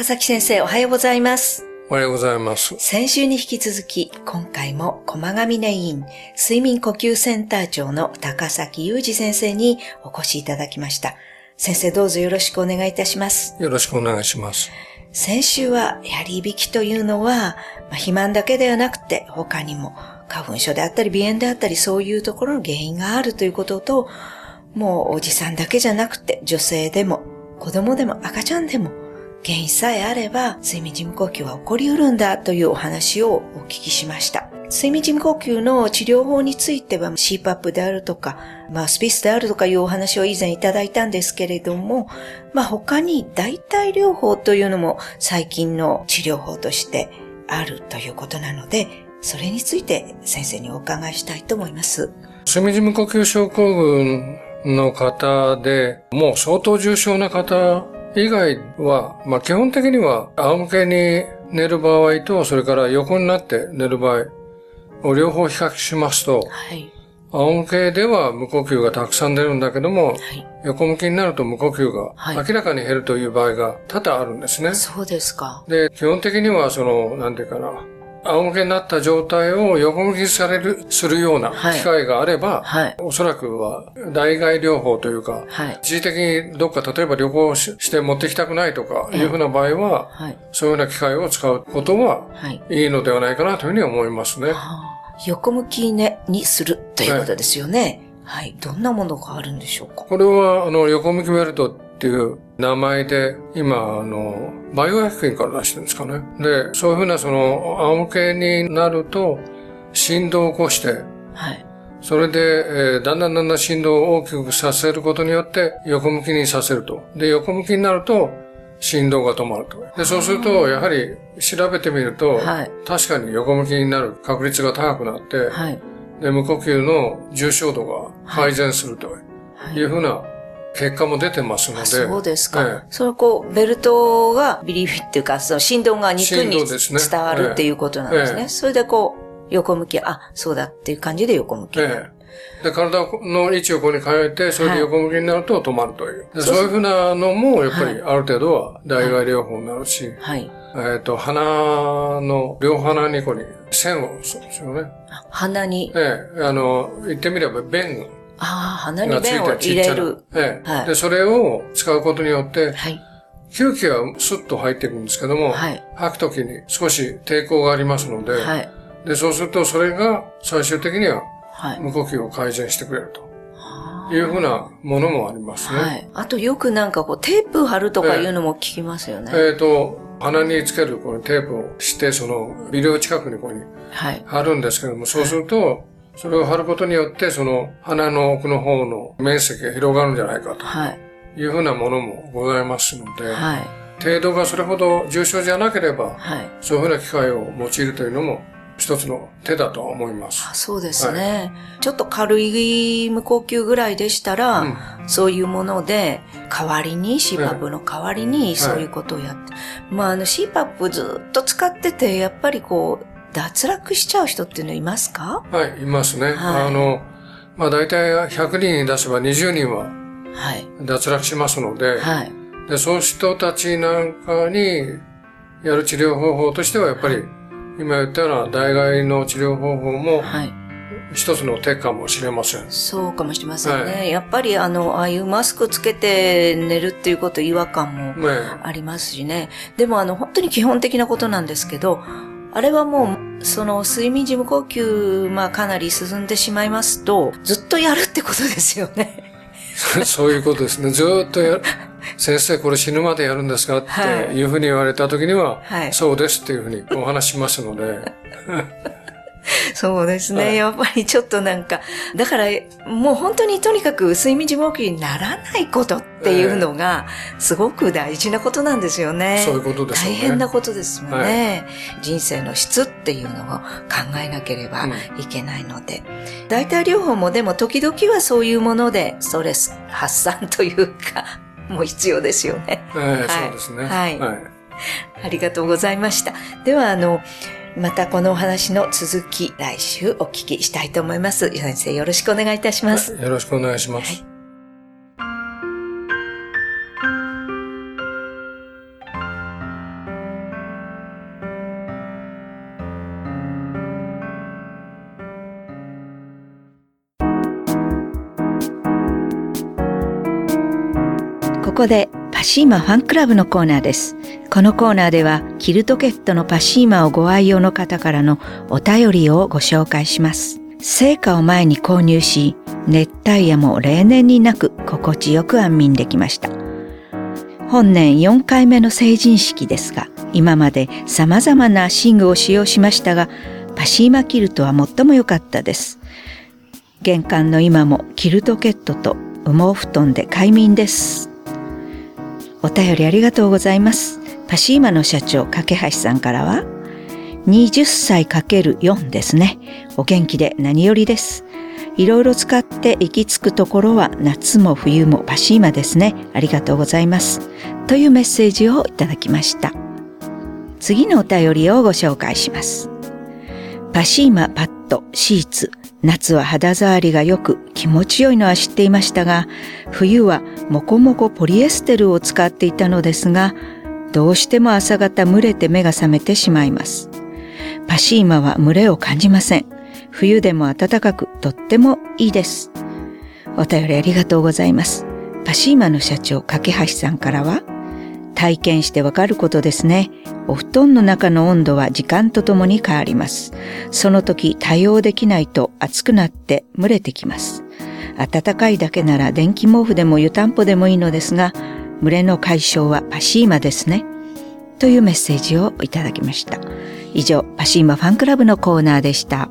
高崎先生、おはようございます。おはようございます。先週に引き続き、今回も駒ヶ峰院睡眠呼吸センター長の高崎裕二先生にお越しいただきました。先生どうぞよろしくお願いいたします。よろしくお願いします。先週は、やはりいびきというのは、まあ、肥満だけではなくて、他にも花粉症であったり、鼻炎であったり、そういうところの原因があるということと、もうおじさんだけじゃなくて、女性でも、子供でも赤ちゃんでも、原因さえあれば、睡眠時無呼吸は起こりうるんだというお話をお聞きしました。睡眠時無呼吸の治療法については CPAP であるとか、まあスピースであるとかいうお話を以前いただいたんですけれども、まあ他に代替療法というのも最近の治療法としてあるということなので、それについて先生にお伺いしたいと思います。睡眠時無呼吸症候群の方で、もう相当重症な方以外は、まあ基本的には仰向けに寝る場合と、それから横になって寝る場合を両方比較しますと、はい。仰向けでは無呼吸がたくさん出るんだけども、はい。横向きになると無呼吸はいが明らかに減るという場合が多々あるんですね。そうですか。で、基本的にはその、なんていうかな、仰向けになった状態を横向きにされる、するようなはい機会があれば、はい。おそらくは代替療法というか、はい。一時的にどっか例えば旅行しして持ってきたくないとかいうふうな場合は、はい。そういうような機会を使うことははい。いいのではないかなというふうに思いますね。はあ横向きね、にするということですよね。はい。どんなものがあるんでしょうか？これは、あの、横向きベルトっていう名前で、今、あの、バイオ薬品から出してるんですかね。で、そういうふうな、その、仰向けになると、振動を起こして、はい。それで、えーだんだんだんだん振動を大きくさせることによって、横向きにさせると。で、横向きになると、振動が止まると。で、そうすると、やはり、調べてみると、はい確かに横向きになる確率が高くなって、はい。で、無呼吸の重症度が改善するとはいいうふうな結果も出てますので。あそうですか。ええそのこう、ベルトがビリビリっていうか、その振動が肉に伝わるっていうことなんですね。ええそれでこう、横向き、あ、そうだっていう感じで横向きで、体の位置をこうに変えて、それで横向きになると止まるという。でそういうふうなのも、やっぱりある程度は代替療法になるし、はい。えっ、と、鼻の、両鼻にこうに線をするんですよね。あ鼻に、ええあの、言ってみれば弁ああ、鼻に弁を入れる。。ええはいで、それを使うことによって、はい。吸気はスッと入っていくんですけども、はい吐くときに少し抵抗がありますので、はい。で、そうするとそれが最終的にははい。無呼吸を改善してくれるとはいうふうなものもありますね。はい。あとよくなんかこう、テープ貼るとかいうのも聞きますよね。えっ、と、鼻につけるこのテープをして、その微量近くにここにはい。貼るんですけども、そうすると、それを貼ることによって、その鼻の奥の方の面積が広がるんじゃないかはい。というふうなものもございますので、はい。程度がそれほど重症じゃなければ、はい。そういうふうな機会を用いるというのも一つの手だとは思います。あそうですね、ちょっと軽い無呼吸ぐらいでしたら、うんそういうもので、代わりに、CPAP の代わりにそういうことをやって。まあ、あの CPAP ずっと使ってて、やっぱりこう、脱落しちゃう人っていうのいますか？はい、いますね。はいあの、まあ大体100人に出せば20人ははい。脱落しますので、はい。でそういう人たちなんかにやる治療方法としてはやっぱり今言ったような代替の治療方法もはい。一つの手かもしれません。そうかもしれませんね。はやっぱりあの、ああいうマスクつけて寝るっていうこと違和感もねありますしね。でもあの、本当に基本的なことなんですけど、あれはもう、その睡眠時無呼吸、まあかなり進んでしまいますと、ずっとやるってことですよね。そういうことですね。ずーっとやる。先生これ死ぬまでやるんですかってはいいうふうに言われた時には、はいそうですっていうふうにお話しますので、そうですね。はいやっぱりちょっとなんか、だからもう本当にとにかく睡眠時無呼吸にならないことっていうのが、すごく大事なことなんですよね。そういうことですよね大変なことですもんね。人生の質っていうのを考えなければいけないので。代替療法もでも時々はそういうものでストレス発散というか、もう必要ですよね。ええはいそうですね。はいありがとうございました。では、あの、またこのお話の続き、来週お聞きしたいと思います。先生、よろしくお願いいたします。よろしくお願いします。はいここでパシーマファンクラブのコーナーです。このコーナーではキルトケットのパシーマをご愛用の方からのお便りをご紹介します。成果を前に購入し、熱帯夜も例年になく心地よく安眠できました。本年4回目の成人式ですが、今まで様々な寝具を使用しましたが、パシーマキルトは最も良かったです。玄関の今もキルトケットと羽毛布団で快眠です。お便りありがとうございます。パシーマの社長、架橋さんからは、20歳 ×4 ですね。お元気で何よりです。いろいろ使って行き着くところは夏も冬もパシーマですね。ありがとうございます。というメッセージをいただきました。次のお便りをご紹介します。パシーマパッドシーツ。夏は肌触りが良く気持ちよいのは知っていましたが、冬はモコモコポリエステルを使っていたのですが、どうしても朝方蒸れて目が覚めてしまいます。パシーマは蒸れを感じません。冬でも暖かくとってもいいです。お便りありがとうございます。パシーマの社長、架橋さんからは、体験してわかることですね。お布団の中の温度は時間とともに変わります。その時対応できないと熱くなって蒸れてきます。暖かいだけなら電気毛布でも湯たんぽでもいいのですが、蒸れの解消はパシーマですね。というメッセージをいただきました。以上、パシーマファンクラブのコーナーでした。